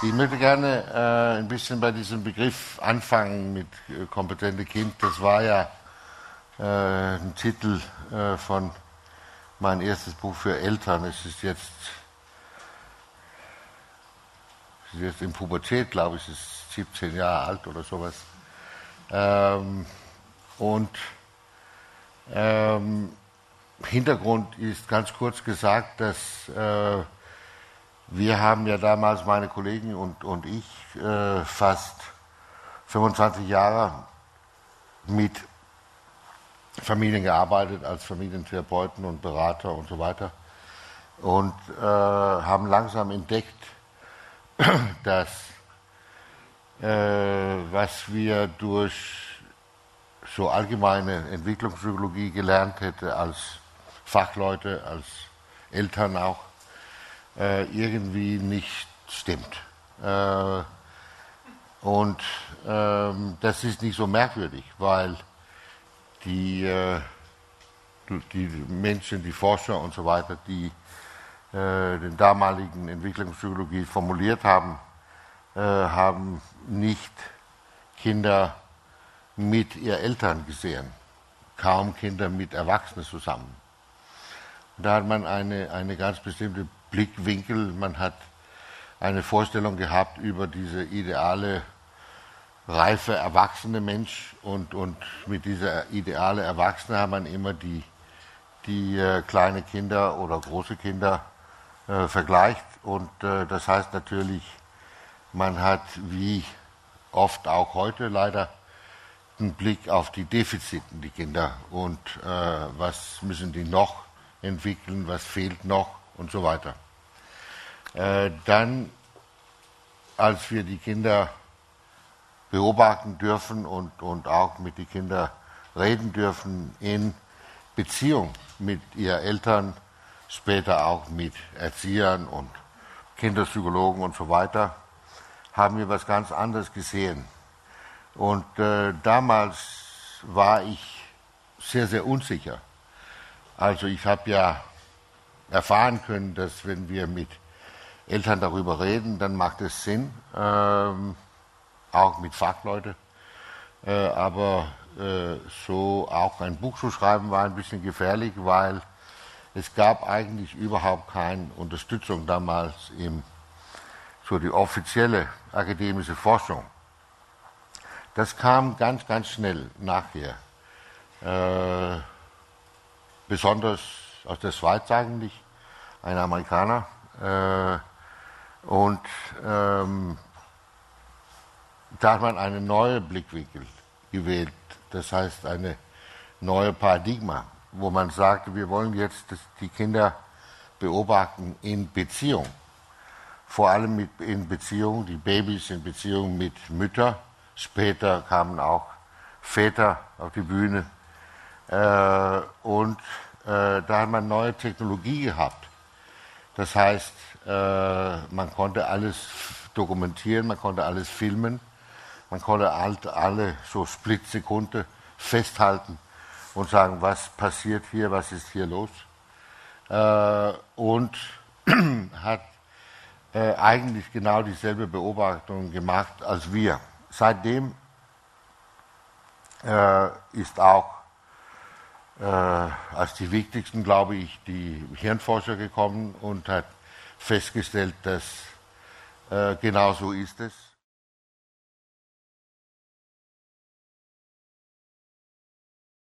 Ich möchte gerne äh, ein bisschen bei diesem Begriff anfangen mit äh, kompetente Kind. Das war ja äh, ein Titel äh, von mein erstes Buch für Eltern. Es ist jetzt, es ist jetzt in Pubertät, glaube ich, es ist 17 Jahre alt oder sowas. Ähm, und ähm, Hintergrund ist ganz kurz gesagt, dass äh, wir haben ja damals, meine Kollegen und, und ich, äh, fast 25 Jahre mit Familien gearbeitet, als Familientherapeuten und Berater und so weiter. Und äh, haben langsam entdeckt, dass äh, was wir durch so allgemeine Entwicklungspsychologie gelernt hätte als Fachleute, als Eltern auch, äh, irgendwie nicht stimmt. Äh, und ähm, das ist nicht so merkwürdig, weil die, äh, die Menschen, die Forscher und so weiter, die äh, den damaligen Entwicklungspsychologie formuliert haben, äh, haben nicht Kinder mit ihren Eltern gesehen, kaum Kinder mit Erwachsenen zusammen. Da hat man eine, eine ganz bestimmte Blickwinkel, man hat eine Vorstellung gehabt über diese ideale, reife, erwachsene Mensch und, und mit dieser ideale Erwachsene hat man immer die, die äh, kleine Kinder oder große Kinder äh, vergleicht. Und äh, das heißt natürlich, man hat wie oft auch heute leider einen Blick auf die Defiziten, die Kinder. Und äh, was müssen die noch entwickeln, was fehlt noch und so weiter. Äh, dann, als wir die Kinder beobachten dürfen und, und auch mit den Kindern reden dürfen in Beziehung mit ihren Eltern, später auch mit Erziehern und Kinderpsychologen und so weiter, haben wir was ganz anderes gesehen. Und äh, damals war ich sehr, sehr unsicher also ich habe ja erfahren können, dass wenn wir mit Eltern darüber reden, dann macht es Sinn, ähm, auch mit Fachleuten. Äh, aber äh, so auch ein Buch zu schreiben war ein bisschen gefährlich, weil es gab eigentlich überhaupt keine Unterstützung damals im, für die offizielle akademische Forschung. Das kam ganz, ganz schnell nachher. Äh, besonders aus der Schweiz eigentlich, ein Amerikaner. Äh, und ähm, da hat man einen neuen Blickwinkel gewählt, das heißt eine neue Paradigma, wo man sagt, wir wollen jetzt die Kinder beobachten in Beziehung. Vor allem mit, in Beziehung, die Babys in Beziehung mit Müttern. Später kamen auch Väter auf die Bühne, äh, und da hat man neue Technologie gehabt. Das heißt, äh, man konnte alles dokumentieren, man konnte alles filmen, man konnte alt, alle so Splitsekunden festhalten und sagen, was passiert hier, was ist hier los. Äh, und hat äh, eigentlich genau dieselbe Beobachtung gemacht als wir. Seitdem äh, ist auch äh, als die wichtigsten, glaube ich, die Hirnforscher gekommen und hat festgestellt, dass äh, genau so ist es.